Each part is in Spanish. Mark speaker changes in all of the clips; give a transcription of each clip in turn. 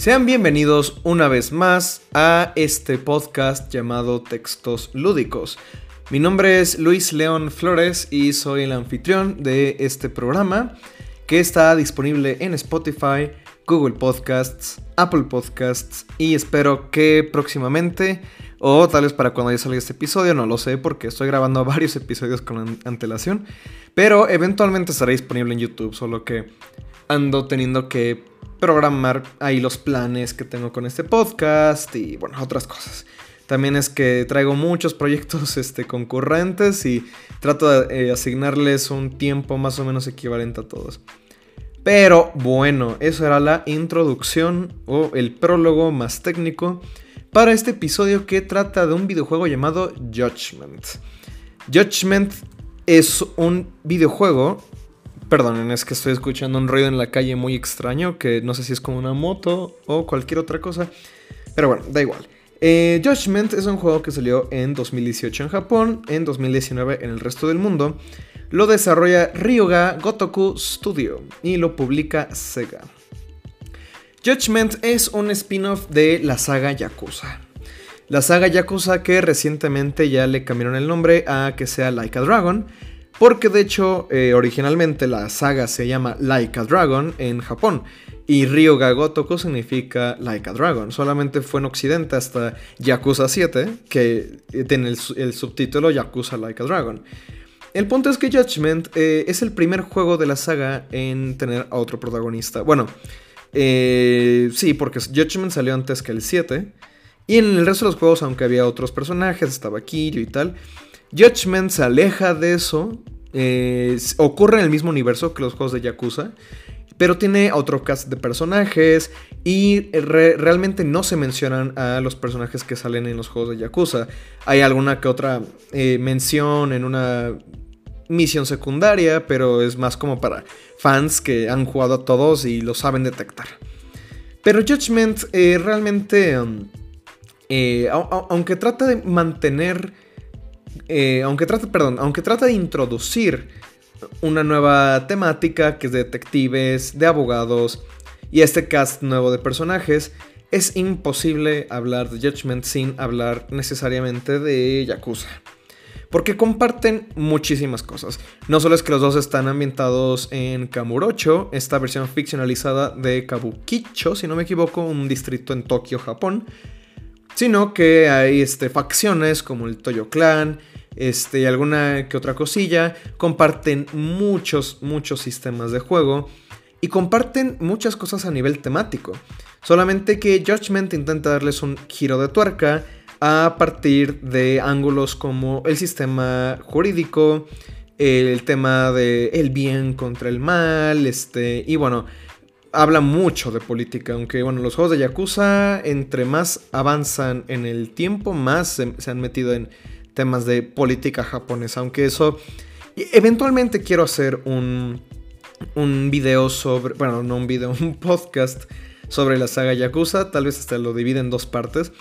Speaker 1: Sean bienvenidos una vez más a este podcast llamado Textos Lúdicos. Mi nombre es Luis León Flores y soy el anfitrión de este programa que está disponible en Spotify, Google Podcasts, Apple Podcasts y espero que próximamente o tal vez para cuando ya salga este episodio, no lo sé porque estoy grabando varios episodios con antelación, pero eventualmente estará disponible en YouTube, solo que ando teniendo que programar ahí los planes que tengo con este podcast y bueno, otras cosas. También es que traigo muchos proyectos este, concurrentes y trato de eh, asignarles un tiempo más o menos equivalente a todos. Pero bueno, eso era la introducción o el prólogo más técnico para este episodio que trata de un videojuego llamado Judgment. Judgment es un videojuego Perdonen, es que estoy escuchando un ruido en la calle muy extraño, que no sé si es como una moto o cualquier otra cosa. Pero bueno, da igual. Eh, Judgment es un juego que salió en 2018 en Japón, en 2019 en el resto del mundo. Lo desarrolla Ryuga Gotoku Studio y lo publica Sega. Judgment es un spin-off de la saga Yakuza. La saga Yakuza que recientemente ya le cambiaron el nombre a que sea Like a Dragon porque de hecho, eh, originalmente la saga se llama Like a Dragon en Japón. Y Ryoga Gotoku significa Like a Dragon. Solamente fue en Occidente hasta Yakuza 7, que eh, tiene el, subtítulo Yakuza Like a Dragon. El punto es que Judgment eh, es el primer juego de la saga en tener a otro protagonista. Bueno, sí, porque Judgment salió antes que el 7. Y en el resto de los juegos, aunque había otros personajes, estaba Kiryu y tal, Judgment se aleja de eso. Eh, ocurre en el mismo universo que los juegos de Yakuza. Pero tiene otro cast de personajes. Y realmente no se mencionan a los personajes que salen en los juegos de Yakuza. Hay alguna que otra eh, mención en una misión secundaria. Pero es más como para fans que han jugado a todos y lo saben detectar. Pero Judgment eh, realmente. Um, aunque trata de mantener eh, aunque, trata, perdón, aunque trata de introducir una nueva temática que es de detectives, de abogados y este cast nuevo de personajes, es imposible hablar de Judgment sin hablar necesariamente de Yakuza. Porque comparten muchísimas cosas. No solo es que los dos están ambientados en Kamurocho, esta versión ficcionalizada de Kabukicho, si no me equivoco, un distrito en Tokio, Japón, sino que hay este, facciones como el Toyo Clan, este, y alguna que otra cosilla. Comparten muchos, muchos sistemas de juego. Y comparten muchas cosas a nivel temático. Solamente que Judgment intenta darles un giro de tuerca a partir de ángulos como el sistema jurídico, el tema de el bien contra el mal, este, y bueno, habla mucho de política, aunque bueno, los juegos de Yakuza, entre más avanzan en el tiempo, más se han metido en temas de política japonesa, aunque eso... Eventualmente quiero hacer un, un video sobre, bueno, no un video, un podcast sobre la saga Yakuza, tal vez hasta lo divide en dos partes,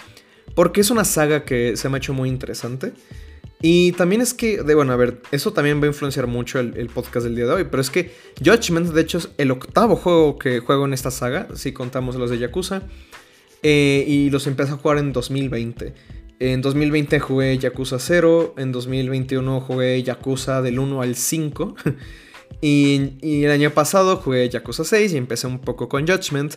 Speaker 1: porque es una saga que se me ha hecho muy interesante. Y también es que, bueno, a ver, eso también va a influenciar mucho el, podcast del día de hoy, pero es que Judgment, de hecho, es el octavo juego que juego en esta saga, si contamos los de Yakuza, eh, y los empecé a jugar en 2020. En 2020 jugué Yakuza 0, en 2021 jugué Yakuza del 1 al 5. y, el año pasado jugué Yakuza 6 y empecé un poco con Judgment.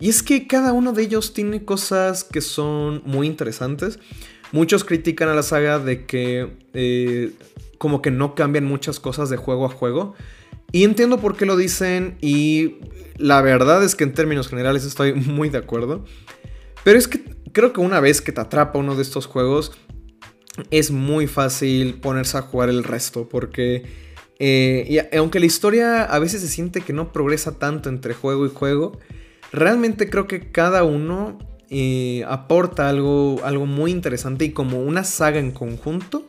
Speaker 1: Y es que cada uno de ellos tiene cosas que son muy interesantes. Muchos critican a la saga de que eh, como que no cambian muchas cosas de juego a juego. Y entiendo por qué lo dicen y la verdad es que en términos generales estoy muy de acuerdo. Pero es que creo que una vez que te atrapa uno de estos juegos, es muy fácil ponerse a jugar el resto. Porque eh, aunque la historia a veces se siente que no progresa tanto entre juego y juego, realmente creo que cada uno eh, aporta algo, algo muy interesante y como una saga en conjunto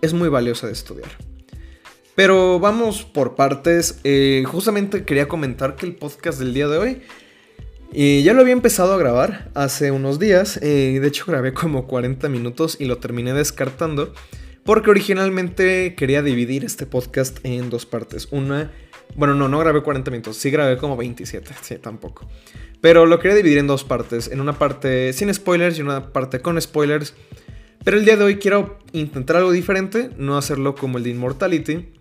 Speaker 1: es muy valiosa de estudiar. Pero vamos por partes. Eh, justamente quería comentar que el podcast del día de hoy y ya lo había empezado a grabar hace unos días. Eh, de hecho, grabé como 40 minutos y lo terminé descartando. Porque originalmente quería dividir este podcast en dos partes. Una Bueno, no, no grabé 40 minutos, sí grabé como 27, sí, tampoco. Pero lo quería dividir en dos partes, en una parte sin spoilers y una parte con spoilers. Pero el día de hoy quiero intentar algo diferente, no hacerlo como el de Immortality,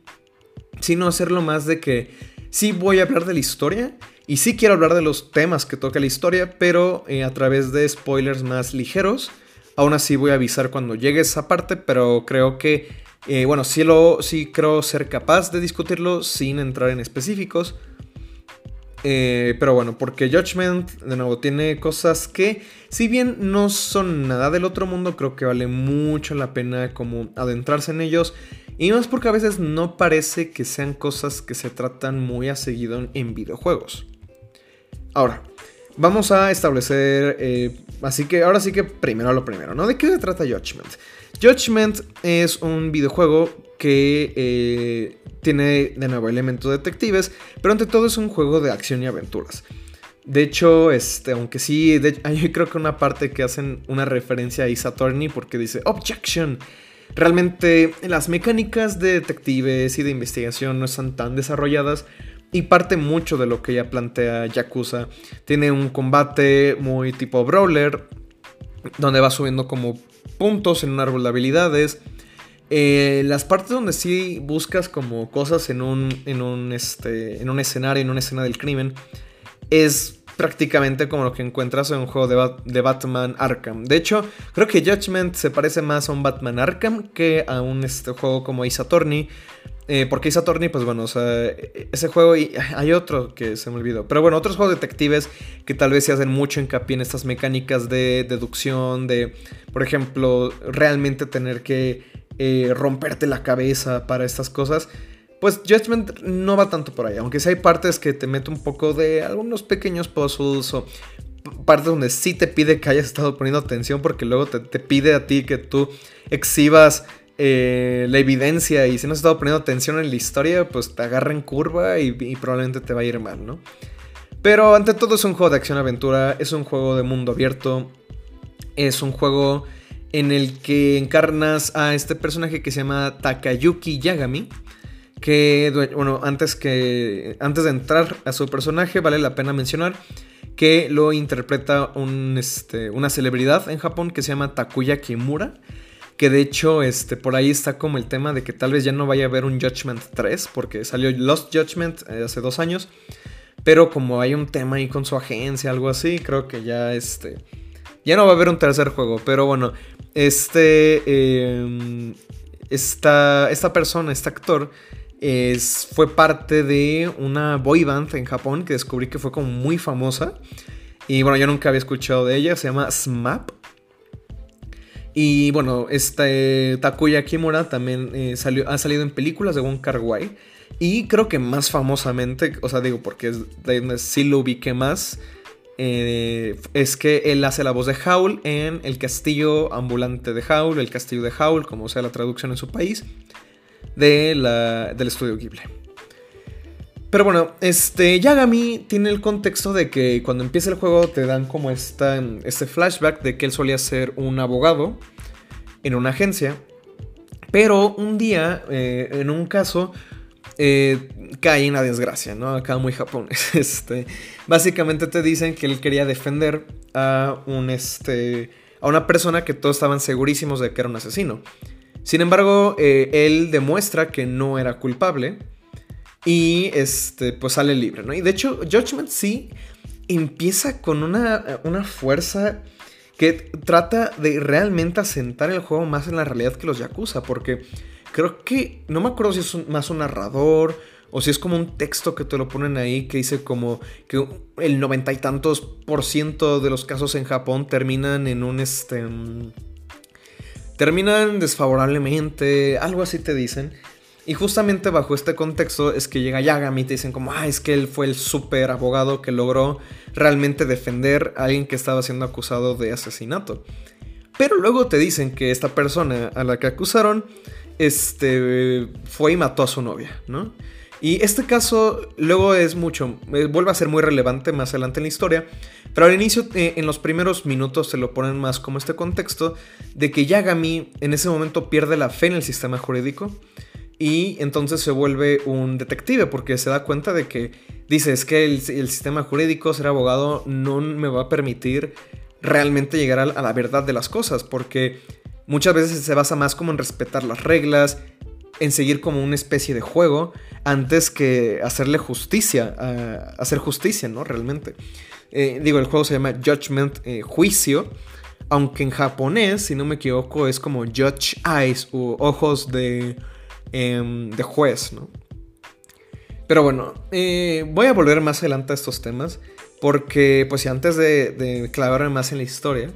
Speaker 1: sino hacerlo más de que sí voy a hablar de la historia y sí quiero hablar de los temas que toca la historia, pero eh, a través de spoilers más ligeros. Aún así voy a avisar cuando llegue esa parte, pero creo que, eh, bueno, sí, lo, sí creo ser capaz de discutirlo sin entrar en específicos. Eh, pero bueno, porque Judgment, de nuevo, tiene cosas que, si bien no son nada del otro mundo, creo que vale mucho la pena como adentrarse en ellos. Y más porque a veces no parece que sean cosas que se tratan muy a seguido en videojuegos. Ahora, vamos a establecer, eh, así que ahora sí que primero lo primero, ¿no? ¿De qué se trata Judgment? Judgment es un videojuego que eh, tiene de nuevo elementos detectives, pero ante todo es un juego de acción y aventuras. De hecho, este, aunque sí, yo creo que una parte que hacen una referencia a Isa porque dice Objection. Realmente las mecánicas de detectives y de investigación no están tan desarrolladas, y parte mucho de lo que ya plantea Yakuza. Tiene un combate muy tipo brawler, donde va subiendo como puntos en un árbol de habilidades. Eh, las partes donde sí buscas como cosas en un, en un, este, en un escenario, en una escena del crimen, es prácticamente como lo que encuentras en un juego de, de, Batman Arkham. De hecho, creo que Judgment se parece más a un Batman Arkham que a un este, juego como Ace Attorney. Eh, porque Ace Attorney, pues bueno, o sea, ese juego y hay otro que se me olvidó. Pero bueno, otros juegos detectives que tal vez se hacen mucho hincapié en estas mecánicas de deducción, de, por ejemplo, realmente tener que eh, romperte la cabeza para estas cosas. Pues Judgment no va tanto por ahí, aunque sí hay partes que te mete un poco de algunos pequeños puzzles o partes donde sí te pide que hayas estado poniendo atención porque luego te, te pide a ti que tú exhibas eh, la evidencia y si no has estado poniendo atención en la historia, pues te agarra en curva y, probablemente te va a ir mal, ¿no? Pero ante todo es un juego de acción-aventura, es un juego de mundo abierto, es un juego en el que encarnas a este personaje que se llama Takayuki Yagami. Que, bueno, antes, que, antes de entrar a su personaje, vale la pena mencionar que lo interpreta este, una celebridad en Japón que se llama Takuya Kimura que de hecho, este, por ahí está como el tema de que tal vez ya no vaya a haber un Judgment 3, porque salió Lost Judgment eh, hace dos años. Pero como hay un tema ahí con su agencia, algo así, creo que ya este. Ya no va a haber un tercer juego. Pero bueno, este. Em, esta, esta persona, este actor. Es, fue parte de una boy band en Japón que descubrí que fue como muy famosa. Y bueno, yo nunca había escuchado de ella. Se llama SMAP. Y bueno, este Takuya Kimura también eh, salió, ha salido en películas de Wong Kar. Y creo que más famosamente, o sea, digo, porque sí lo ubiqué más, eh, es que él hace la voz de Howl en El Castillo Ambulante de Howl, El Castillo de Howl, como sea la traducción en su país, de la, del estudio Ghibli. Pero bueno, este Yagami tiene el contexto de que cuando empieza el juego te dan como esta, este flashback de que él solía ser un abogado en una agencia. Pero un día, eh, en un caso, eh, cae en la desgracia, ¿no? Acá muy japonés. Este, básicamente te dicen que él quería defender a, un, este, a una persona que todos estaban segurísimos de que era un asesino. Sin embargo, eh, él demuestra que no era culpable y este, pues sale libre, ¿no? Y de hecho, Judgment sí empieza con una, una fuerza que trata de realmente asentar el juego más en la realidad que los Yakuza, porque creo que, no me acuerdo si es más un narrador o si es como un texto que te lo ponen ahí que dice como que el noventa y tantos por ciento de los casos en Japón terminan en un este... Mm, terminan desfavorablemente, algo así te dicen. Y justamente bajo este contexto es que llega Yagami y te dicen como, ah, es que él fue el super abogado que logró realmente defender a alguien que estaba siendo acusado de asesinato. Pero luego te dicen que esta persona a la que acusaron, este, fue y mató a su novia, ¿no? Y este caso luego es mucho, eh, vuelve a ser muy relevante más adelante en la historia, pero al inicio, eh, en los primeros minutos, se lo ponen más como este contexto de que Yagami en ese momento pierde la fe en el sistema jurídico y entonces se vuelve un detective porque se da cuenta de que dice es que el, sistema jurídico, ser abogado, no me va a permitir realmente llegar a, la verdad de las cosas porque muchas veces se basa más como en respetar las reglas, en seguir como una especie de juego antes que hacerle justicia, hacer justicia, ¿no? Realmente. Eh, digo, el juego se llama Judgment, eh, Juicio, aunque en japonés, si no me equivoco, es como Judge Eyes o ojos de, em, de juez, ¿no? Pero bueno, eh, voy a volver más adelante a estos temas, porque pues antes de, clavarme más en la historia,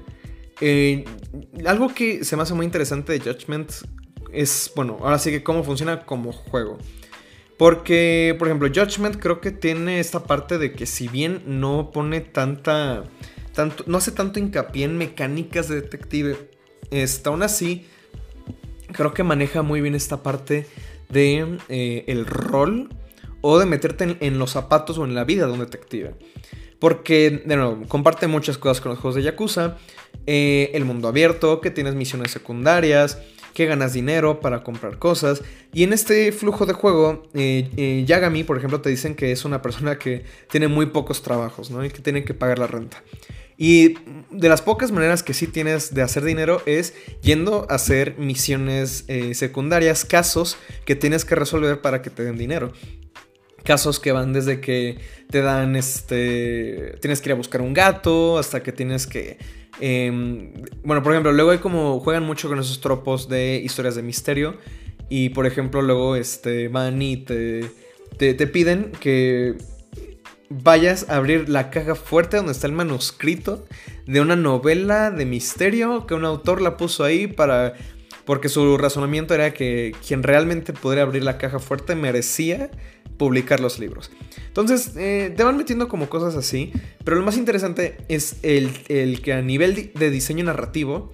Speaker 1: algo que se me hace muy interesante de Judgment es, bueno, ahora sí que cómo funciona como juego. Porque, por ejemplo, Judgment creo que tiene esta parte de que si bien no pone tanta... Tanto, no hace tanto hincapié en mecánicas de detective, está aún así creo que maneja muy bien esta parte de eh, el rol o de meterte en, los zapatos o en la vida de un detective. Porque, de nuevo, comparte muchas cosas con los juegos de Yakuza. Eh, el mundo abierto, que tienes misiones secundarias, que ganas dinero para comprar cosas. Y en este flujo de juego, eh, Yagami, por ejemplo, te dicen que es una persona que tiene muy pocos trabajos, ¿no? Y que tiene que pagar la renta. Y de las pocas maneras que sí tienes de hacer dinero es yendo a hacer misiones eh, secundarias, casos que tienes que resolver para que te den dinero. Casos que van desde que te dan este. Tienes que ir a buscar un gato, hasta que tienes que Em, bueno, por ejemplo, luego hay como juegan mucho con esos tropos de historias de misterio. Y por ejemplo, luego este, van y te, te, piden que vayas a abrir la caja fuerte donde está el manuscrito de una novela de misterio que un autor la puso ahí para... Porque su razonamiento era que quien realmente podría abrir la caja fuerte merecía publicar los libros. Entonces, eh, te van metiendo como cosas así, pero lo más interesante es el, que a nivel de diseño narrativo,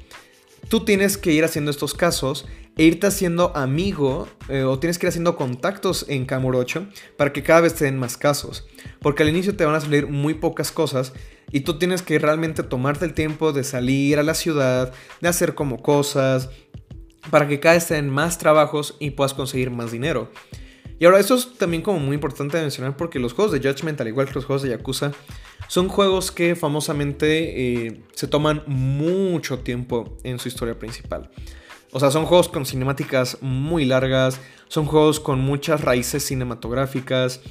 Speaker 1: tú tienes que ir haciendo estos casos e irte haciendo amigo eh, o tienes que ir haciendo contactos en Kamurocho para que cada vez te den más casos. Porque al inicio te van a salir muy pocas cosas y tú tienes que realmente tomarte el tiempo de salir a la ciudad, de hacer como cosas, para que cada vez te den más trabajos y puedas conseguir más dinero. Y ahora, esto es también como muy importante de mencionar porque los juegos de Judgment, al igual que los juegos de Yakuza, son juegos que famosamente eh, se toman mucho tiempo en su historia principal. O sea, son juegos con cinemáticas muy largas, son juegos con muchas raíces cinematográficas.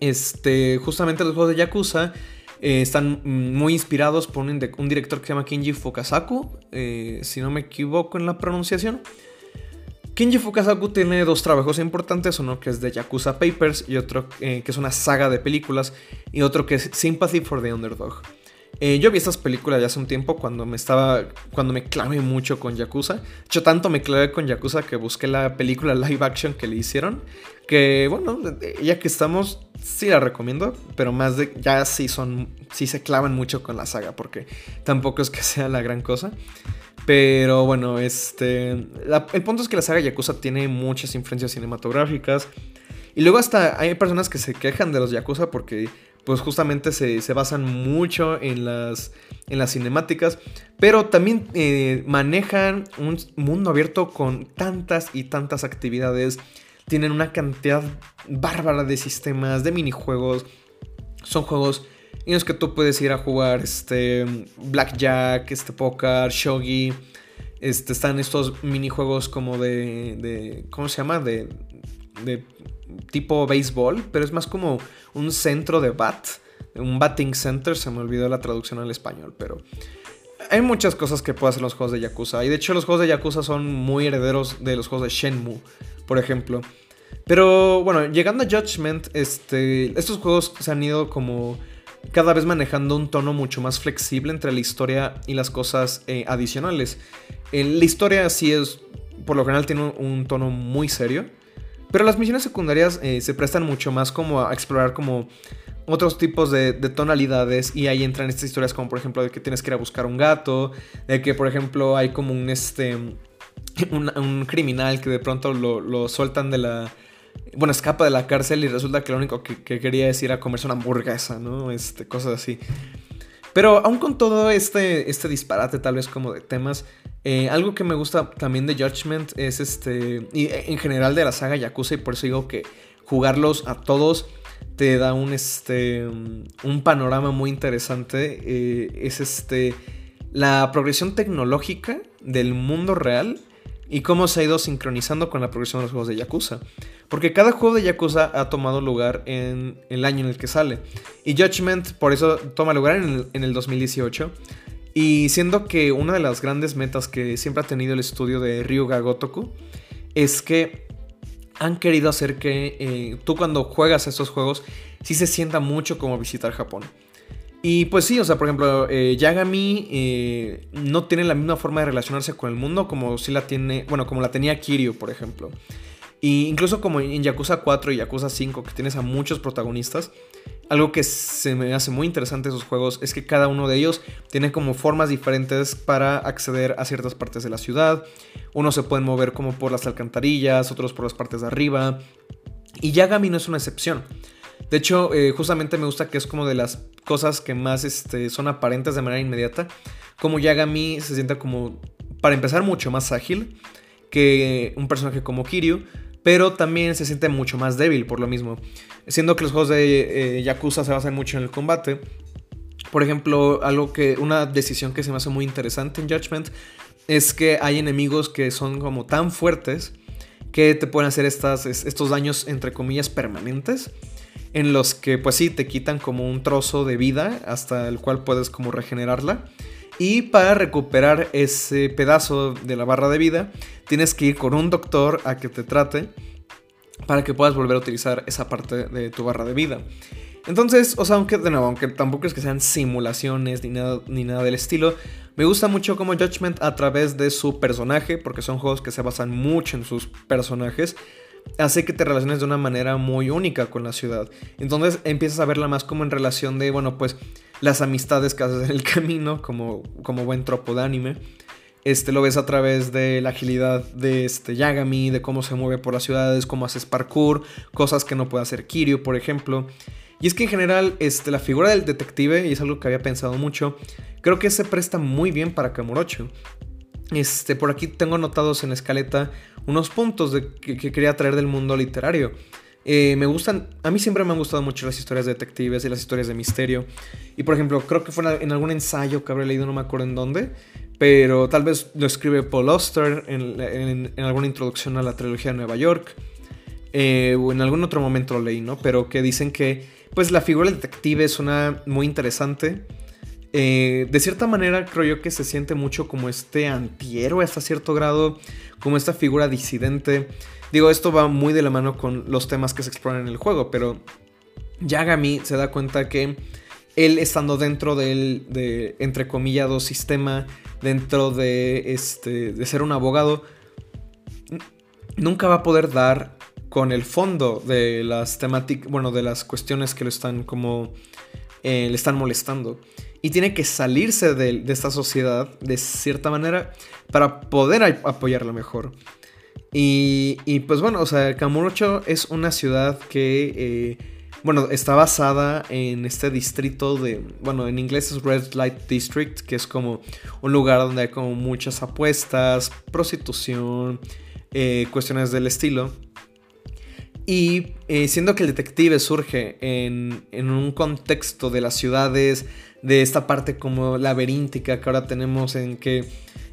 Speaker 1: Este, justamente los juegos de Yakuza eh, están muy inspirados por un, director que se llama Kenji Fukasaku, eh, si no me equivoco en la pronunciación. Kenji Fukasaku tiene dos trabajos importantes, uno que es de Yakuza Papers y otro eh, que es una saga de películas y otro que es Sympathy for the Underdog. Yo vi estas películas ya hace un tiempo cuando me estaba. cuando me clavé mucho con Yakuza. Hecho, tanto me clavé con Yakuza que busqué la película live action que le hicieron. Que bueno, ya que estamos, sí la recomiendo. Pero más de. ya sí son. sí se clavan mucho con la saga. Porque tampoco es que sea la gran cosa. Pero bueno, este. el punto es que la saga Yakuza tiene muchas influencias cinematográficas. Y luego hasta hay personas que se quejan de los Yakuza porque pues justamente se, basan mucho en las, en las cinemáticas, pero también eh, manejan un mundo abierto con tantas y tantas actividades, tienen una cantidad bárbara de sistemas, de minijuegos, son juegos en los que tú puedes ir a jugar este blackjack, este poker, shogi. Este, están estos minijuegos como de, ¿cómo se llama? De, de tipo béisbol, pero es más como un centro de bat, un batting center, se me olvidó la traducción al español, pero hay muchas cosas que puedes hacer los juegos de Yakuza. Y de hecho los juegos de Yakuza son muy herederos de los juegos de Shenmue, por ejemplo. Pero bueno, llegando a Judgment, este, estos juegos se han ido como cada vez manejando un tono mucho más flexible entre la historia y las cosas eh, adicionales. la historia sí es, por lo general, tiene un, tono muy serio, pero las misiones secundarias eh, se prestan mucho más como a explorar como otros tipos de, tonalidades y ahí entran estas historias como por ejemplo de que tienes que ir a buscar un gato, de que por ejemplo hay como un este... Un, criminal que de pronto lo, lo sueltan de la, bueno, escapa de la cárcel y resulta que lo único que, quería es ir a comerse una hamburguesa, ¿no? Este, cosas así. Pero aún con todo este, este disparate tal vez como de temas, eh, algo que me gusta también de Judgment es este, y en general de la saga Yakuza, y por eso digo que jugarlos a todos te da un, este, un panorama muy interesante. Eh, es este, la progresión tecnológica del mundo real y cómo se ha ido sincronizando con la progresión de los juegos de Yakuza. Porque cada juego de Yakuza ha tomado lugar en el año en el que sale. Y Judgment por eso toma lugar en el, 2018. Y siendo que una de las grandes metas que siempre ha tenido el estudio de Ryuga Gotoku es que han querido hacer que eh, tú cuando juegas estos juegos sí se sienta mucho como visitar Japón. Y pues sí, o sea, por ejemplo, eh, Yagami eh, no tiene la misma forma de relacionarse con el mundo como si la tiene, bueno, como la tenía Kiryu, por ejemplo. Y incluso como en Yakuza 4 y Yakuza 5, que tienes a muchos protagonistas, algo que se me hace muy interesante esos juegos es que cada uno de ellos tiene como formas diferentes para acceder a ciertas partes de la ciudad. Unos se pueden mover como por las alcantarillas, otros por las partes de arriba. Y Yagami no es una excepción. De hecho, eh, justamente me gusta que es como de las cosas que más este, son aparentes de manera inmediata. Como Yagami se siente como, para empezar, mucho más ágil que un personaje como Kiryu pero también se siente mucho más débil por lo mismo. Siendo que los juegos de eh, Yakuza se basan mucho en el combate. Por ejemplo, algo que una decisión que se me hace muy interesante en Judgment es que hay enemigos que son como tan fuertes que te pueden hacer estas, estos daños entre comillas permanentes en los que pues sí te quitan como un trozo de vida hasta el cual puedes como regenerarla y para recuperar ese pedazo de la barra de vida, tienes que ir con un doctor a que te trate para que puedas volver a utilizar esa parte de tu barra de vida. Entonces, o sea, aunque de nuevo, aunque tampoco es que sean simulaciones ni nada, ni nada del estilo, me gusta mucho como Judgment a través de su personaje, porque son juegos que se basan mucho en sus personajes, hace que te relaciones de una manera muy única con la ciudad. Entonces empiezas a verla más como en relación de, bueno, pues las amistades que haces en el camino, como, como buen tropo de anime. Este, lo ves a través de la agilidad de este Yagami, de cómo se mueve por las ciudades, cómo haces parkour, cosas que no puede hacer Kiryu, por ejemplo. Y es que en general, este, la figura del detective, y es algo que había pensado mucho, creo que se presta muy bien para Kamurocho. Este, por aquí tengo anotados en la escaleta unos puntos de que, quería traer del mundo literario. Eh, me gustan, a mí siempre me han gustado mucho las historias de detectives y las historias de misterio. Y por ejemplo, creo que fue en algún ensayo que habré leído, no me acuerdo en dónde, pero tal vez lo escribe Paul Auster en, alguna introducción a la trilogía de Nueva York. Eh, o en algún otro momento lo leí, ¿no? Pero que dicen que, pues, la figura del detective es una muy interesante. Eh, de cierta manera creo yo que se siente mucho como este antihéroe hasta cierto grado, como esta figura disidente. Digo, esto va muy de la mano con los temas que se exploran en el juego, pero Yagami se da cuenta que él estando dentro del, de, entre comillado, sistema, dentro de, este, de ser un abogado, nunca va a poder dar con el fondo de las temáticas, bueno, de las cuestiones que lo están como, eh, le están molestando. Y tiene que salirse de, esta sociedad de cierta manera para poder apoyarla mejor. Y, pues bueno, o sea, es una ciudad que, eh, bueno, está basada en este distrito de, bueno, en inglés es Red Light District, que es como un lugar donde hay como muchas apuestas, prostitución, eh, cuestiones del estilo. Y eh, siendo que el detective surge en, en, un contexto de las ciudades, de esta parte como laberíntica que ahora tenemos en que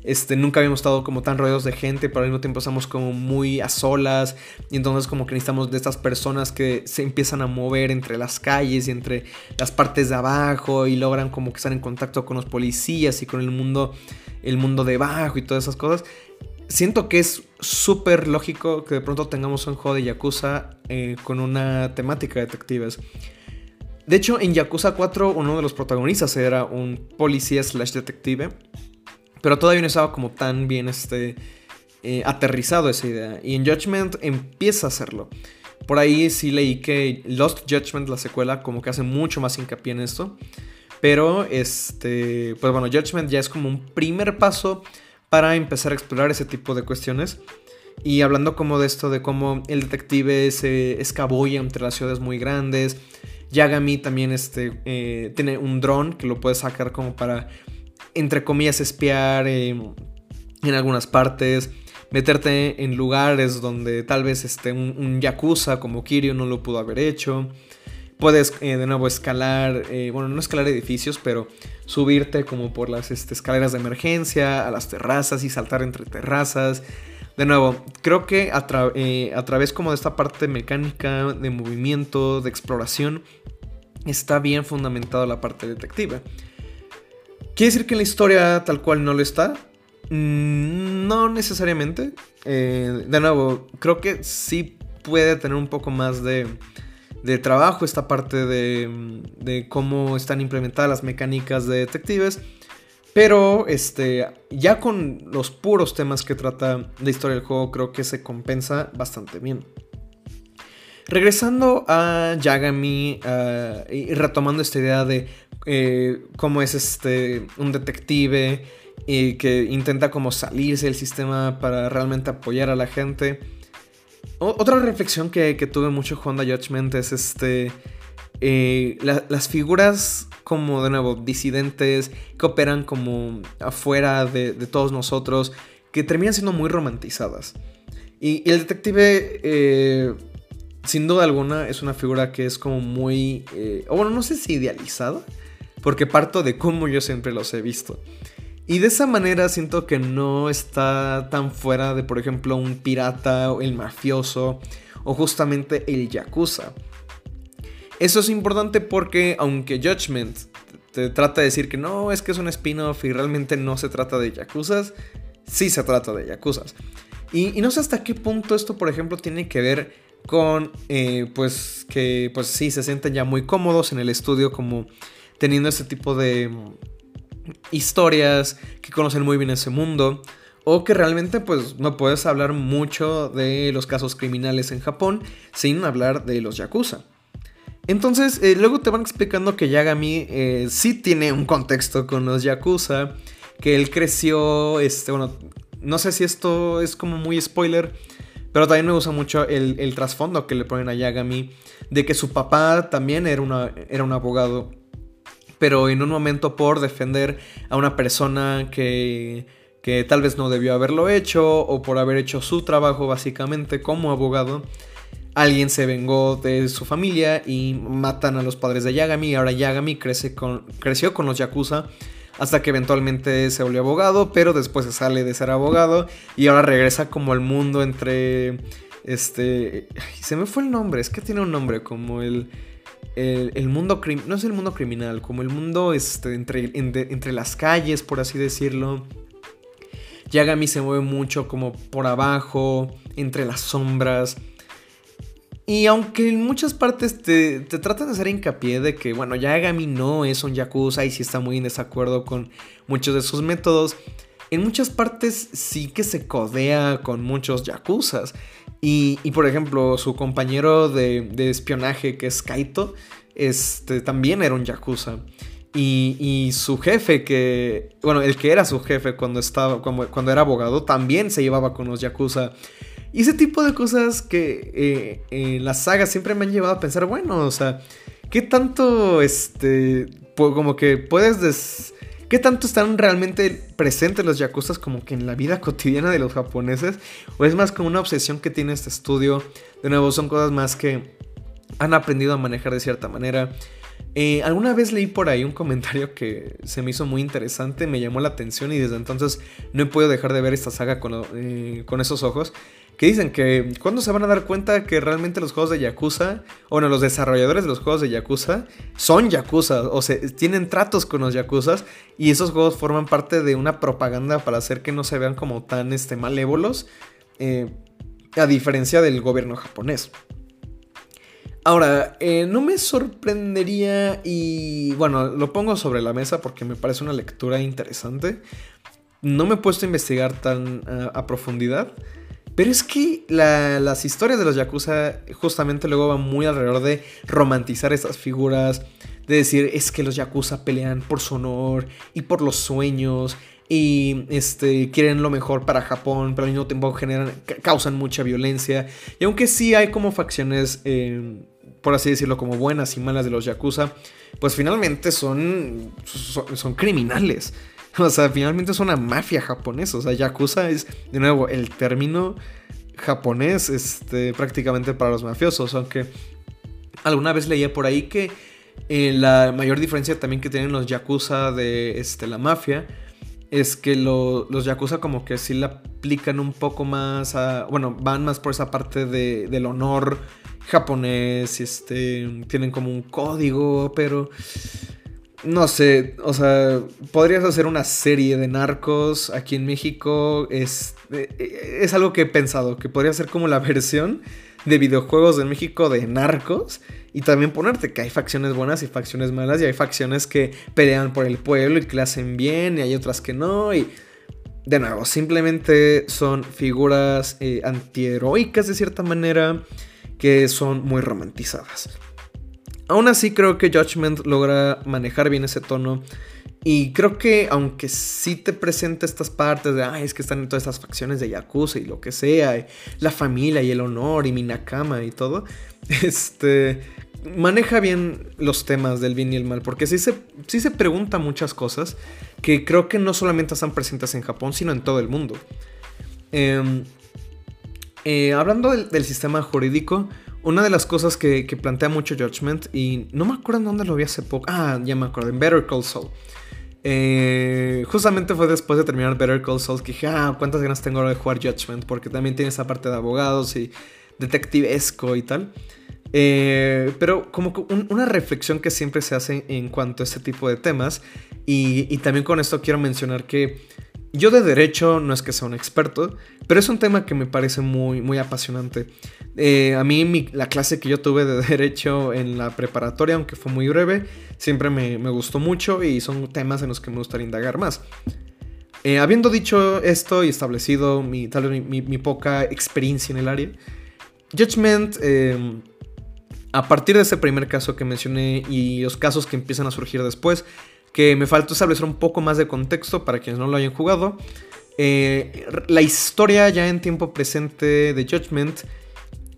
Speaker 1: este, nunca habíamos estado como tan rodeados de gente, pero al mismo tiempo estamos como muy a solas. Y entonces como que necesitamos de estas personas que se empiezan a mover entre las calles y entre las partes de abajo y logran como que estar en contacto con los policías y con el mundo, el mundo de abajo y todas esas cosas. Siento que es súper lógico que de pronto tengamos un juego de Yakuza eh, con una temática de detectives. De hecho, en Yakuza 4 uno de los protagonistas era un policía slash detective pero todavía no estaba como tan bien este, eh, aterrizado esa idea. Y en Judgment empieza a hacerlo. Por ahí sí leí que Lost Judgment, la secuela, como que hace mucho más hincapié en esto. Pero, este, pues bueno, Judgment ya es como un primer paso para empezar a explorar ese tipo de cuestiones. Y hablando como de esto, de cómo el detective se escabulla entre las ciudades muy grandes, Yagami también este, eh, tiene un dron que lo puedes sacar como para, entre comillas, espiar en algunas partes. Meterte en lugares donde tal vez este, un, yakuza como Kiryu no lo pudo haber hecho. Puedes eh, de nuevo escalar, eh, bueno, no escalar edificios, pero subirte como por las este, escaleras de emergencia, a las terrazas y saltar entre terrazas. De nuevo, creo que a, eh, a través como de esta parte mecánica, de movimiento, de exploración, está bien fundamentada la parte detective. ¿Quiere decir que la historia tal cual no lo está? Mm, no necesariamente. de nuevo, creo que sí puede tener un poco más de trabajo, esta parte de, cómo están implementadas las mecánicas de detectives. Pero este, ya con los puros temas que trata de historia del juego, creo que se compensa bastante bien. Regresando a Yagami y retomando esta idea de eh, cómo es este, un detective y que intenta como salirse del sistema para realmente apoyar a la gente. Otra reflexión que, tuve mucho jugando a Judgment es este. Eh, las figuras como de nuevo disidentes que operan como afuera de, todos nosotros que terminan siendo muy romantizadas y, el detective eh, sin duda alguna es una figura que es como muy eh, o bueno no sé si idealizada porque parto de cómo yo siempre los he visto y de esa manera siento que no está tan fuera de, por ejemplo, un pirata, o el mafioso o justamente el yakuza. Eso es importante porque aunque Judgment te trata de decir que no, es que es un spin-off y realmente no se trata de yakuzas, sí se trata de yakuzas. Y, no sé hasta qué punto esto, por ejemplo, tiene que ver con, eh, pues, que, pues sí, se sienten ya muy cómodos en el estudio como teniendo este tipo de historias, que conocen muy bien ese mundo, o que realmente pues no puedes hablar mucho de los casos criminales en Japón sin hablar de los yakuza. Entonces, eh, luego te van explicando que Yagami eh, sí tiene un contexto con los yakuza, que él creció, este, bueno, no sé si esto es como muy spoiler, pero también me gusta mucho el, trasfondo que le ponen a Yagami, de que su papá también era, era un abogado pero en un momento por defender a una persona que, que tal vez no debió haberlo hecho o por haber hecho su trabajo básicamente como abogado, alguien se vengó de su familia y matan a los padres de Yagami y ahora Yagami crece con, creció con los Yakuza hasta que eventualmente se volvió abogado, pero después se sale de ser abogado y ahora regresa como al mundo entre este se me fue el nombre, es que tiene un nombre como el el, mundo no es el mundo criminal, como el mundo este, entre las calles, por así decirlo. Yagami se mueve mucho como por abajo, entre las sombras. Y aunque en muchas partes te, te tratan de hacer hincapié de que, bueno, Yagami no es un Yakuza y sí está muy en desacuerdo con muchos de sus métodos, en muchas partes sí que se codea con muchos Yakuzas. Y, por ejemplo, su compañero de, espionaje, que es Kaito, este, también era un Yakuza. Y, su jefe, que. Bueno, el que era su jefe cuando, estaba, cuando, era abogado, también se llevaba con los Yakuza. Y ese tipo de cosas que eh, en la saga siempre me han llevado a pensar, bueno, o sea, ¿qué tanto, este, como que puedes des ¿Qué tanto están realmente presentes los yakuzas como que en la vida cotidiana de los japoneses? ¿O es más como una obsesión que tiene este estudio? De nuevo, son cosas más que han aprendido a manejar de cierta manera. Eh, alguna vez leí por ahí un comentario que se me hizo muy interesante, me llamó la atención y desde entonces no he podido dejar de ver esta saga con, eh, con esos ojos que dicen que cuando se van a dar cuenta que realmente los juegos de Yakuza, o bueno, los desarrolladores de los juegos de Yakuza son Yakuza, o sea, tienen tratos con los Yakuzas y esos juegos forman parte de una propaganda para hacer que no se vean como tan este, malévolos, eh, a diferencia del gobierno japonés. Ahora, eh, no me sorprendería y bueno, lo pongo sobre la mesa porque me parece una lectura interesante. No me he puesto a investigar tan eh, a profundidad. Pero es que las historias de los Yakuza justamente luego van muy alrededor de romantizar estas figuras, de decir es que los Yakuza pelean por su honor y por los sueños y este, quieren lo mejor para Japón, pero al mismo tiempo generan, causan mucha violencia. Y aunque sí hay como facciones eh, por así decirlo, como buenas y malas de los Yakuza, pues finalmente son, son, criminales. O sea, finalmente es una mafia japonesa. O sea, Yakuza es, de nuevo, el término japonés este, prácticamente para los mafiosos. Aunque alguna vez leía por ahí que eh, la mayor diferencia también que tienen los Yakuza de este, la mafia es que los Yakuza como que sí la aplican un poco más a... Bueno, van más por esa parte de, del honor japonés, este, tienen como un código, pero... No sé, o sea, podrías hacer una serie de narcos aquí en México. Es, es algo que he pensado, que podría ser como la versión de videojuegos de México de narcos. Y también ponerte que hay facciones buenas y facciones malas. Y hay facciones que pelean por el pueblo y que le hacen bien. Y hay otras que no. Y de nuevo, simplemente son figuras eh, antiheroicas de cierta manera. Que son muy romantizadas. Aún así creo que Judgment logra manejar bien ese tono. Y creo que aunque sí te presenta estas partes de, ay, es que están en todas estas facciones de Yakuza y lo que sea, la familia y el honor y mi Nakama y todo, este, maneja bien los temas del bien y el mal, porque sí se, sí se pregunta muchas cosas que creo que no solamente están presentes en Japón, sino en todo el mundo. Em, eh, hablando del, sistema jurídico, una de las cosas que, plantea mucho Judgment, y no me acuerdo en dónde lo vi hace poco, ah, ya me acuerdo, en Better Call Saul. Eh, justamente fue después de terminar Better Call Saul que dije, ah, cuántas ganas tengo ahora de jugar Judgment, porque también tiene esa parte de abogados y detectivesco y tal. Eh, pero como una reflexión que siempre se hace en cuanto a este tipo de temas. Y, también con esto quiero mencionar que yo de derecho no es que sea un experto, pero es un tema que me parece muy, muy apasionante. Eh, a mí la clase que yo tuve de derecho en la preparatoria, aunque fue muy breve, siempre me, gustó mucho y son temas en los que me gustaría indagar más. Eh, habiendo dicho esto y establecido mi, tal vez mi, poca experiencia en el área, Judgment a partir de ese primer caso que mencioné y los casos que empiezan a surgir después, que me faltó establecer un poco más de contexto para quienes no lo hayan jugado, eh, la historia ya en tiempo presente de Judgment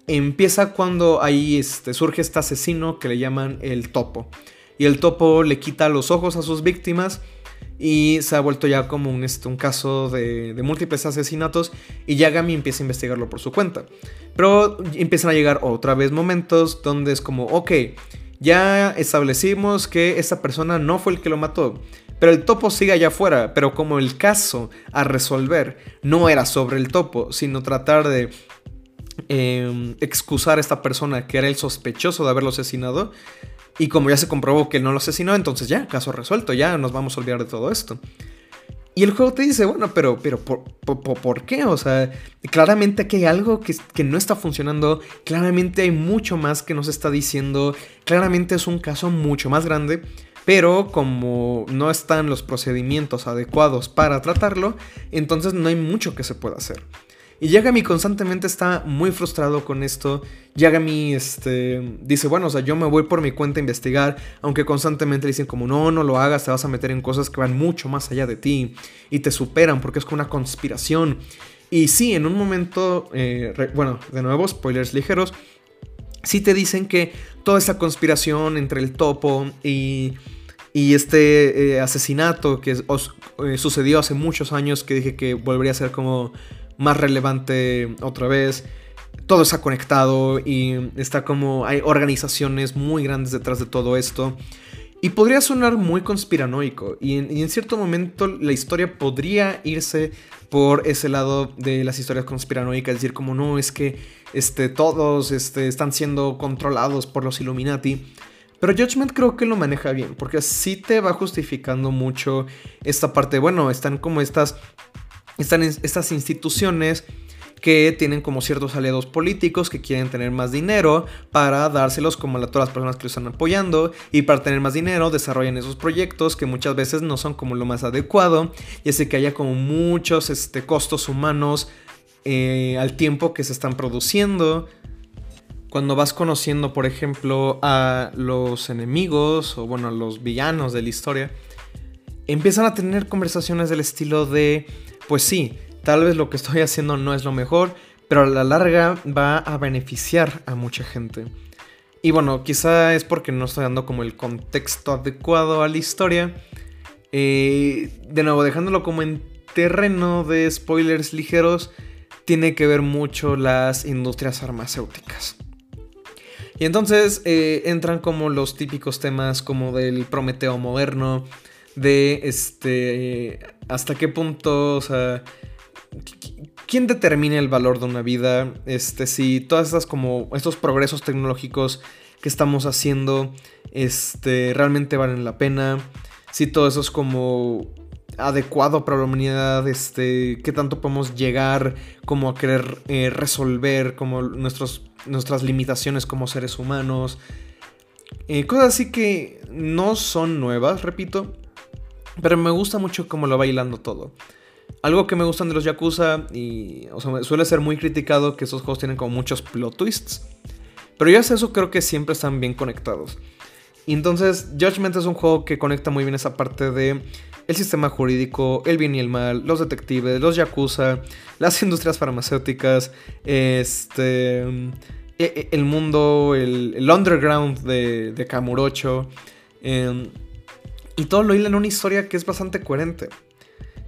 Speaker 1: empieza cuando ahí este, surge este asesino que le llaman el topo. Y el topo le quita los ojos a sus víctimas y se ha vuelto ya como un, este, caso de, múltiples asesinatos y Yagami empieza a investigarlo por su cuenta. Pero empiezan a llegar otra vez momentos donde es como, ok, ya establecimos que esta persona no fue el que lo mató. Pero el topo sigue allá afuera, pero como el caso a resolver no era sobre el topo, sino tratar de em, excusar a esta persona que era el sospechoso de haberlo asesinado, y como ya se comprobó que no lo asesinó, entonces ya, caso resuelto, ya nos vamos a olvidar de todo esto. Y el juego te dice, bueno, pero, pero ¿por, por, qué? O sea, claramente aquí hay algo que, que, no está funcionando, claramente hay mucho más que nos está diciendo, claramente es un caso mucho más grande, pero como no están los procedimientos adecuados para tratarlo, entonces no hay mucho que se pueda hacer. Y Yagami constantemente está muy frustrado con esto. Yagami este, dice, bueno, o sea, yo me voy por mi cuenta a investigar, aunque constantemente le dicen como, no, no lo hagas, te vas a meter en cosas que van mucho más allá de ti y te superan porque es como una conspiración. Y sí, en un momento, eh, bueno, de nuevo, spoilers ligeros, sí te dicen que toda esa conspiración entre el topo y, y este eh, asesinato que eh, sucedió hace muchos años, que dije que volvería a ser como más relevante otra vez. Todo está conectado y está como hay organizaciones muy grandes detrás de todo esto. Y podría sonar muy conspiranoico. Y en, cierto momento la historia podría irse por ese lado de las historias conspiranoicas. Decir, como no, es que este, todos este, están siendo controlados por los Illuminati. Pero Judgment creo que lo maneja bien. Porque sí te va justificando mucho esta parte. Bueno, están como estas están estas instituciones que tienen como ciertos aliados políticos que quieren tener más dinero para dárselos como a todas las personas que lo están apoyando y para tener más dinero desarrollan esos proyectos que muchas veces no son como lo más adecuado y hace que haya como muchos este, costos humanos eh, al tiempo que se están produciendo. Cuando vas conociendo, por ejemplo, a los enemigos o bueno, a los villanos de la historia, empiezan a tener conversaciones del estilo de pues sí, tal vez lo que estoy haciendo no es lo mejor, pero a la larga va a beneficiar a mucha gente. Y bueno, quizá es porque no estoy dando como el contexto adecuado a la historia. Eh, de nuevo, dejándolo como en terreno de spoilers ligeros, tiene que ver mucho las industrias farmacéuticas. Y entonces eh, entran como los típicos temas como del Prometeo moderno, de este, hasta qué punto, o sea, ¿quién determina el valor de una vida? Este, si todas estas como, estos progresos tecnológicos que estamos haciendo, este, realmente valen la pena, si todo eso es como adecuado para la humanidad, este, qué tanto podemos llegar como a querer eh, resolver como nuestros, nuestras limitaciones como seres humanos. Eh, cosas así que no son nuevas, repito, pero me gusta mucho cómo lo va bailando todo. Algo que me gustan de los Yakuza, y o sea, suele ser muy criticado que esos juegos tienen como muchos plot twists, pero ya eso creo que siempre están bien conectados. Y entonces Judgment es un juego que conecta muy bien esa parte de el sistema jurídico, el bien y el mal, los detectives, los yakuza, las industrias farmacéuticas, este, e, e, el mundo, el, underground de, de Kamurocho. Em, y todo lo hila en una historia que es bastante coherente.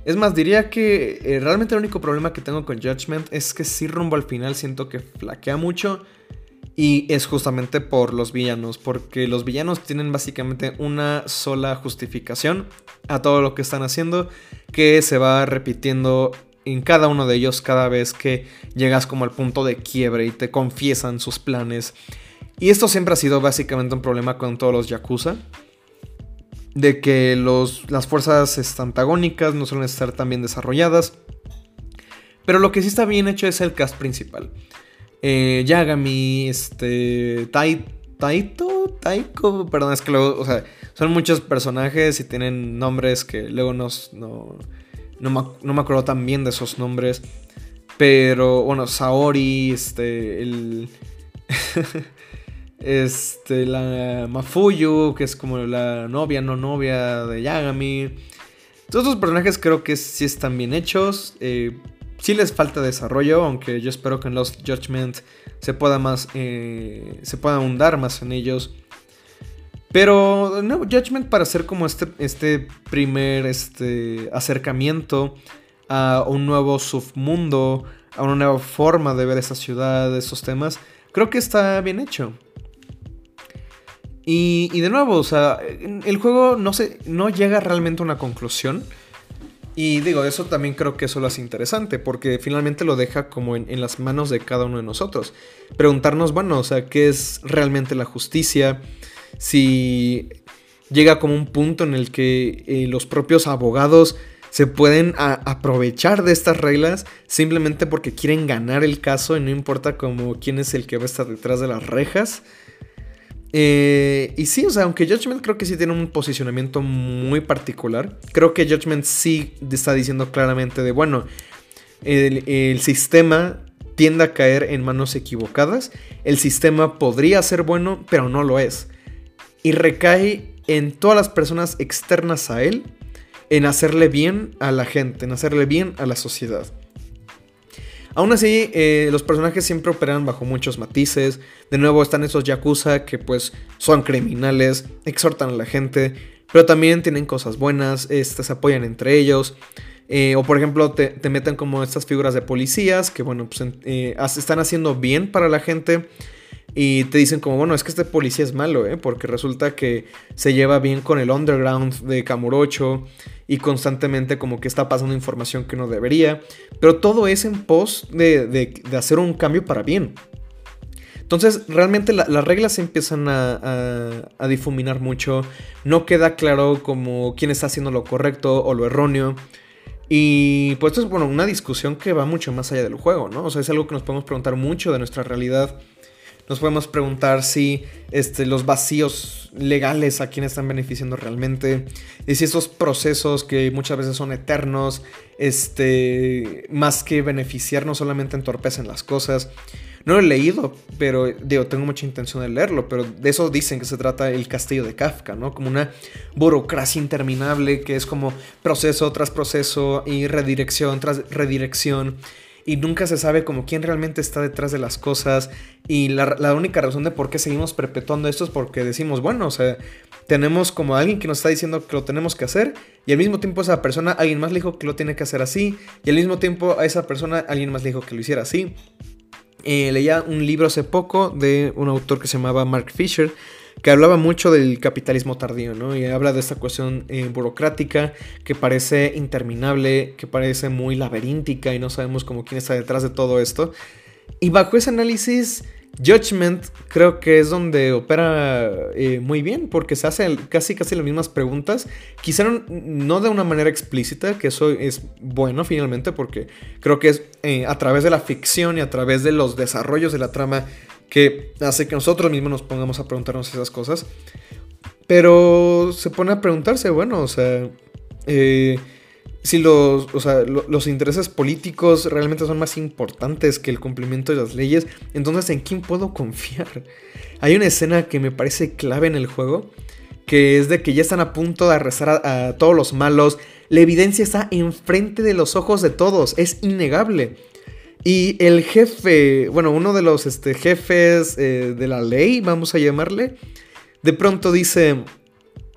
Speaker 1: Es más, diría que eh, realmente el único problema que tengo con Judgment es que si rumbo al final siento que flaquea mucho. Y es justamente por los villanos, porque los villanos tienen básicamente una sola justificación a todo lo que están haciendo, que se va repitiendo en cada uno de ellos cada vez que llegas como al punto de quiebre y te confiesan sus planes. Y esto siempre ha sido básicamente un problema con todos los Yakuza. De que los, las fuerzas antagónicas no suelen estar tan bien desarrolladas. Pero lo que sí está bien hecho es el cast principal eh, Yagami, este, Taito, Taiko, perdón, es que luego, o sea, son muchos personajes y tienen nombres que luego nos, no, no, me, no me acuerdo tan bien de esos nombres. Pero bueno, Saori, este, el... este, la Mafuyu, que es como la novia, no novia de Yagami. Todos estos personajes creo que sí están bien hechos. Eh, sí les falta desarrollo, aunque yo espero que en Lost Judgment se pueda más. Eh, se pueda ahondar más en ellos. Pero no, Judgment para hacer como este, este primer este, acercamiento a un nuevo submundo, a una nueva forma de ver esa ciudad, esos temas, creo que está bien hecho. Y, de nuevo, o sea, el juego no, se, no llega realmente a una conclusión. Y digo, eso también creo que eso lo hace interesante, porque finalmente lo deja como en, las manos de cada uno de nosotros. Preguntarnos, bueno, o sea, ¿qué es realmente la justicia? Si llega como un punto en el que eh, los propios abogados se pueden aprovechar de estas reglas simplemente porque quieren ganar el caso y no importa como quién es el que va a estar detrás de las rejas. Eh, y sí, o sea, aunque Judgment creo que sí tiene un posicionamiento muy particular, creo que Judgment sí está diciendo claramente de, bueno, el, sistema tiende a caer en manos equivocadas, el sistema podría ser bueno, pero no lo es. Y recae en todas las personas externas a él, en hacerle bien a la gente, en hacerle bien a la sociedad. Aún así, eh, los personajes siempre operan bajo muchos matices. De nuevo están esos yakuza que pues son criminales, exhortan a la gente, pero también tienen cosas buenas, este, se apoyan entre ellos. Eh, o por ejemplo, te, meten como estas figuras de policías que, bueno, pues eh, están haciendo bien para la gente. Y te dicen como, bueno, es que este policía es malo, ¿eh? Porque resulta que se lleva bien con el underground de Kamurocho y constantemente como que está pasando información que no debería. Pero todo es en pos de, hacer un cambio para bien. Entonces, realmente las reglas se empiezan a, a, difuminar mucho. No queda claro como quién está haciendo lo correcto o lo erróneo. Y pues esto es, bueno, una discusión que va mucho más allá del juego, ¿no? O sea, es algo que nos podemos preguntar mucho de nuestra realidad nos podemos preguntar si este, los vacíos legales a quién están beneficiando realmente. Y si esos procesos que muchas veces son eternos, este, más que beneficiarnos solamente entorpecen las cosas. No lo he leído, pero digo, tengo mucha intención de leerlo, pero de eso dicen que se trata el castillo de Kafka, ¿no? Como una burocracia interminable que es como proceso tras proceso y redirección tras redirección y nunca se sabe como quién realmente está detrás de las cosas y la, única razón de por qué seguimos perpetuando esto es porque decimos, bueno, o sea, tenemos como alguien que nos está diciendo que lo tenemos que hacer y al mismo tiempo esa persona, alguien más le dijo que lo tiene que hacer así y al mismo tiempo a esa persona, alguien más le dijo que lo hiciera así. Eh, leía un libro hace poco de un autor que se llamaba Mark Fisher que hablaba mucho del capitalismo tardío, ¿no? Y habla de esta cuestión eh, burocrática que parece interminable, que parece muy laberíntica y no sabemos como quién está detrás de todo esto. Y bajo ese análisis, Judgment creo que es donde opera eh, muy bien, porque se hacen casi casi las mismas preguntas, quizá no, de una manera explícita, que eso es bueno finalmente, porque creo que es eh, a través de la ficción y a través de los desarrollos de la trama que hace que nosotros mismos nos pongamos a preguntarnos esas cosas. Pero se pone a preguntarse, bueno, o sea, eh, si los, los intereses políticos realmente son más importantes que el cumplimiento de las leyes, entonces ¿en quién puedo confiar? Hay una escena que me parece clave en el juego, que es de que ya están a punto de arrestar a, todos los malos, la evidencia está enfrente de los ojos de todos, es innegable. Y el jefe, bueno, uno de los este, jefes eh, de la ley, vamos a llamarle, de pronto dice,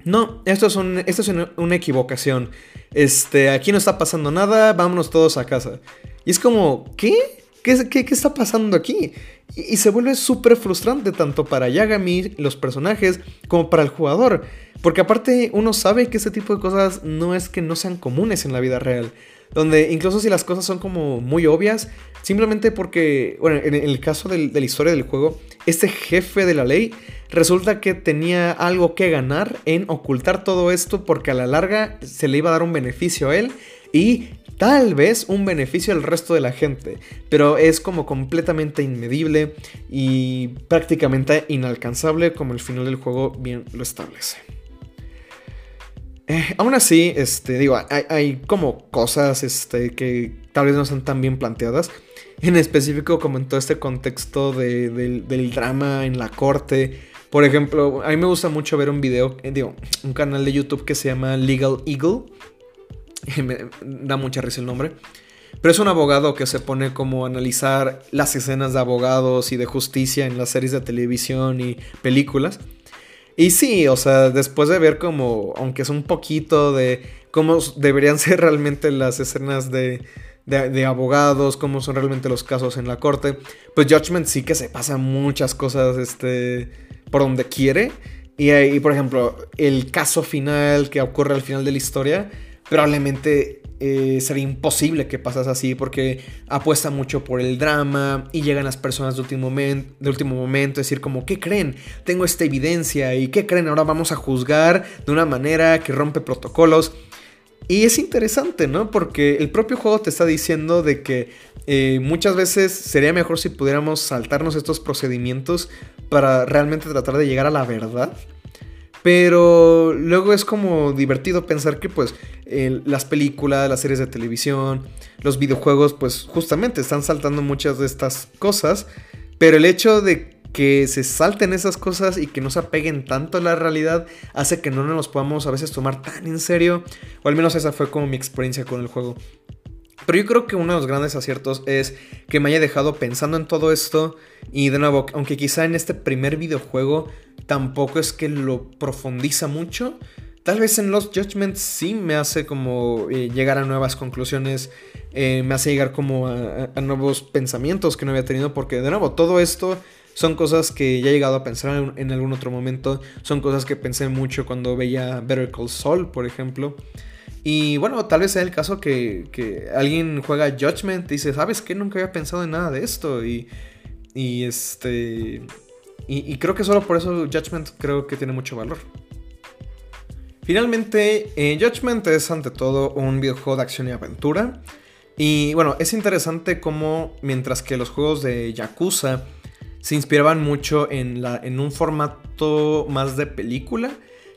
Speaker 1: no, esto es, es una equivocación. Este, aquí no está pasando nada, vámonos todos a casa. Y es como, ¿qué? ¿Qué, qué, qué está pasando aquí? Y, se vuelve súper frustrante tanto para Yagami, los personajes, como para el jugador. Porque aparte uno sabe que ese tipo de cosas no es que no sean comunes en la vida real. Donde incluso si las cosas son como muy obvias, simplemente porque, bueno, en el caso de la historia del juego, este jefe de la ley resulta que tenía algo que ganar en ocultar todo esto porque a la larga se le iba a dar un beneficio a él y tal vez un beneficio al resto de la gente, pero es como completamente inmedible y prácticamente inalcanzable como el final del juego bien lo establece. Eh, aún así, este, digo, hay, como cosas este, que tal vez no están tan bien planteadas. En específico, como en todo este contexto del, drama en la corte, por ejemplo, a mí me gusta mucho ver un video, eh, digo, un canal de YouTube que se llama Legal Eagle. me da mucha risa el nombre. Pero es un abogado que se pone como a analizar las escenas de abogados y de justicia en las series de televisión y películas. Y sí, o sea, después de ver como, aunque es un poquito de cómo deberían ser realmente las escenas de, de, abogados, cómo son realmente los casos en la corte, pues Judgment sí que se pasa muchas cosas, este por donde quiere. Y, por ejemplo, el caso final que ocurre al final de la historia, probablemente eh, sería imposible que pasase así porque apuesta mucho por el drama y llegan las personas de último, momento, de último momento decir como, ¿qué creen? Tengo esta evidencia y ¿qué creen? Ahora vamos a juzgar de una manera que rompe protocolos. Y es interesante, ¿no? Porque el propio juego te está diciendo de que eh, muchas veces sería mejor si pudiéramos saltarnos estos procedimientos para realmente tratar de llegar a la verdad. Pero luego es como divertido pensar que pues las películas, las series de televisión, los videojuegos pues justamente están saltando muchas de estas cosas. Pero el hecho de que se salten esas cosas y que no se apeguen tanto a la realidad hace que no nos podamos a veces tomar tan en serio. O al menos esa fue como mi experiencia con el juego. Pero yo creo que uno de los grandes aciertos es que me haya dejado pensando en todo esto. Y de nuevo, aunque quizá en este primer videojuego tampoco es que lo profundiza mucho. Tal vez en los Judgments sí me hace como eh, llegar a nuevas conclusiones, eh, me hace llegar como a, nuevos pensamientos que no había tenido, porque de nuevo todo esto son cosas que ya he llegado a pensar en, algún otro momento, son cosas que pensé mucho cuando veía Better Call Saul, por ejemplo. Y bueno, tal vez sea el caso que, alguien juega Judgment y dice, ¿sabes qué? Nunca había pensado en nada de esto. Y, y este... Y, creo que solo por eso Judgment creo que tiene mucho valor. Finalmente, eh, Judgment es ante todo un videojuego de acción y aventura. Y bueno, es interesante cómo mientras que los juegos de Yakuza se inspiraban mucho en, la, en un formato más de película,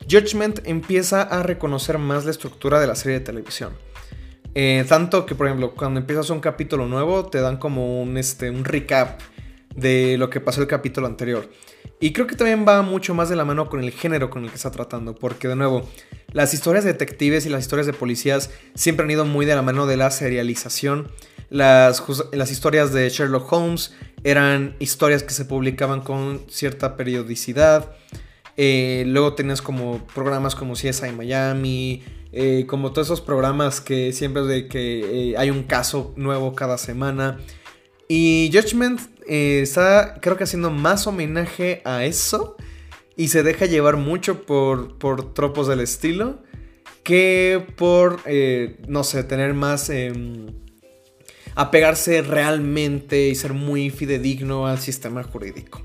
Speaker 1: Judgment empieza a reconocer más la estructura de la serie de televisión. Eh, tanto que, por ejemplo, cuando empiezas un capítulo nuevo, te dan como un, este, un recap de lo que pasó el capítulo anterior. Y creo que también va mucho más de la mano con el género con el que está tratando, porque de nuevo, las historias de detectives y las historias de policías siempre han ido muy de la mano de la serialización. Las, las historias de Sherlock Holmes eran historias que se publicaban con cierta periodicidad. Eh, luego tenías como programas como CSI Miami, eh, como todos esos programas que siempre de que eh, hay un caso nuevo cada semana. Y Judgment está creo que haciendo más homenaje a eso y se deja llevar mucho por, por tropos del estilo que por, no sé, tener más... Em, apegarse realmente y ser muy fidedigno al sistema jurídico.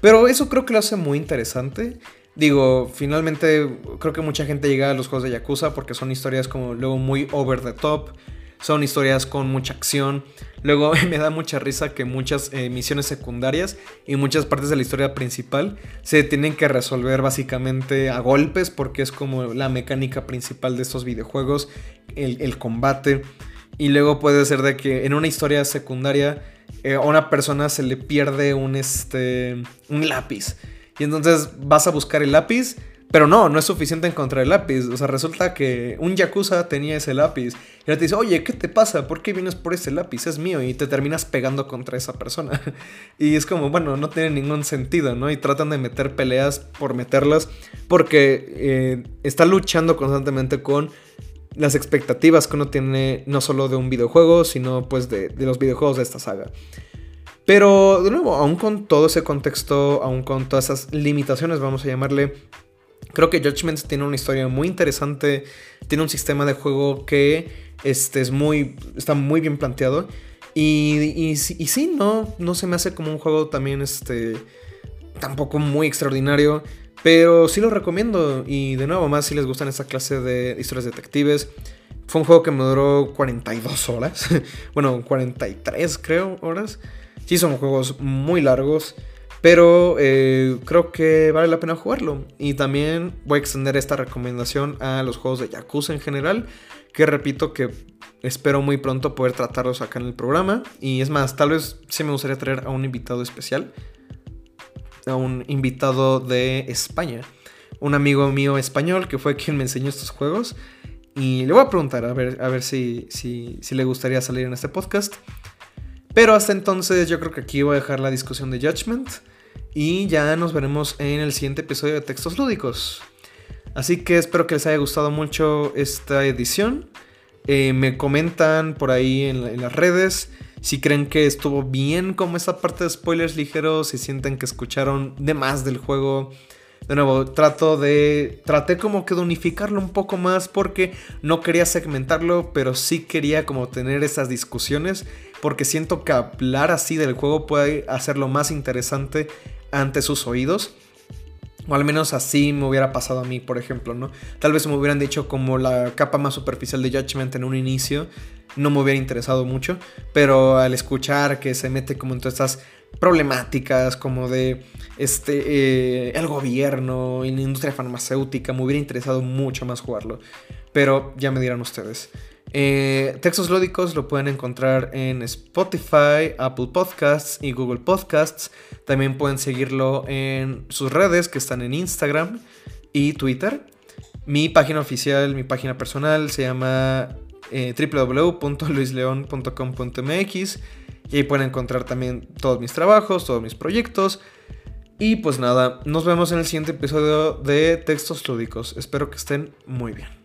Speaker 1: Pero eso creo que lo hace muy interesante. Digo, finalmente creo que mucha gente llega a los juegos de Yakuza porque son historias como luego muy over the top. Son historias con mucha acción. Luego me da mucha risa que muchas eh, misiones secundarias y muchas partes de la historia principal se tienen que resolver básicamente a golpes porque es como la mecánica principal de estos videojuegos, el, el combate. Y luego puede ser de que en una historia secundaria eh, a una persona se le pierde un, este, un lápiz. Y entonces vas a buscar el lápiz, pero no, no es suficiente encontrar el lápiz. O sea, resulta que un yakuza tenía ese lápiz. Y él te dice, oye, ¿qué te pasa? ¿Por qué vienes por ese lápiz? Es mío. Y te terminas pegando contra esa persona. y es como, bueno, no tiene ningún sentido, ¿no? Y tratan de meter peleas por meterlas. Porque eh, está luchando constantemente con las expectativas que uno tiene no solo de un videojuego, sino pues de, los videojuegos de esta saga. Pero de nuevo, aún con todo ese contexto, aún con todas esas limitaciones, vamos a llamarle, creo que Judgment tiene una historia muy interesante, tiene un sistema de juego que este, es muy, está muy bien planteado. Y, y, sí, no, no se me hace como un juego también, este, tampoco muy extraordinario. Pero sí lo recomiendo. Y de nuevo, más si les gustan esta clase de historias detectives. Fue un juego que me duró 42 horas. bueno, 43 creo horas. Sí, son juegos muy largos. Pero eh, creo que vale la pena jugarlo. Y también voy a extender esta recomendación a los juegos de Yakuza en general. Que repito que espero muy pronto poder tratarlos acá en el programa. Y es más, tal vez sí me gustaría traer a un invitado especial a un invitado de España, un amigo mío español que fue quien me enseñó estos juegos. Y le voy a preguntar a ver, a ver si, si, si le gustaría salir en este podcast. Pero hasta entonces yo creo que aquí voy a dejar la discusión de Judgment. Y ya nos veremos en el siguiente episodio de Textos Lúdicos. Así que espero que les haya gustado mucho esta edición. Eh, me comentan por ahí en, en las redes si creen que estuvo bien como esta parte de spoilers ligeros, si sienten que escucharon de más del juego. De nuevo, trato de. Traté como que de unificarlo un poco más porque no quería segmentarlo, pero sí quería como tener esas discusiones. Porque siento que hablar así del juego puede hacerlo más interesante ante sus oídos. O al menos así me hubiera pasado a mí, por ejemplo, ¿no? Tal vez me hubieran dicho como la capa más superficial de Judgment en un inicio no me hubiera interesado mucho, pero al escuchar que se mete como en todas estas problemáticas como de este eh, el gobierno y la industria farmacéutica, me hubiera interesado mucho más jugarlo, pero ya me dirán ustedes. Eh, Textos Lúdicos lo pueden encontrar en Spotify, Apple Podcasts y Google Podcasts. También pueden seguirlo en sus redes que están en Instagram y Twitter. Mi página oficial, mi página personal se llama eh, www.luisleon.com.mx y ahí pueden encontrar también todos mis trabajos, todos mis proyectos. Y pues nada, nos vemos en el siguiente episodio de Textos Lúdicos. Espero que estén muy bien.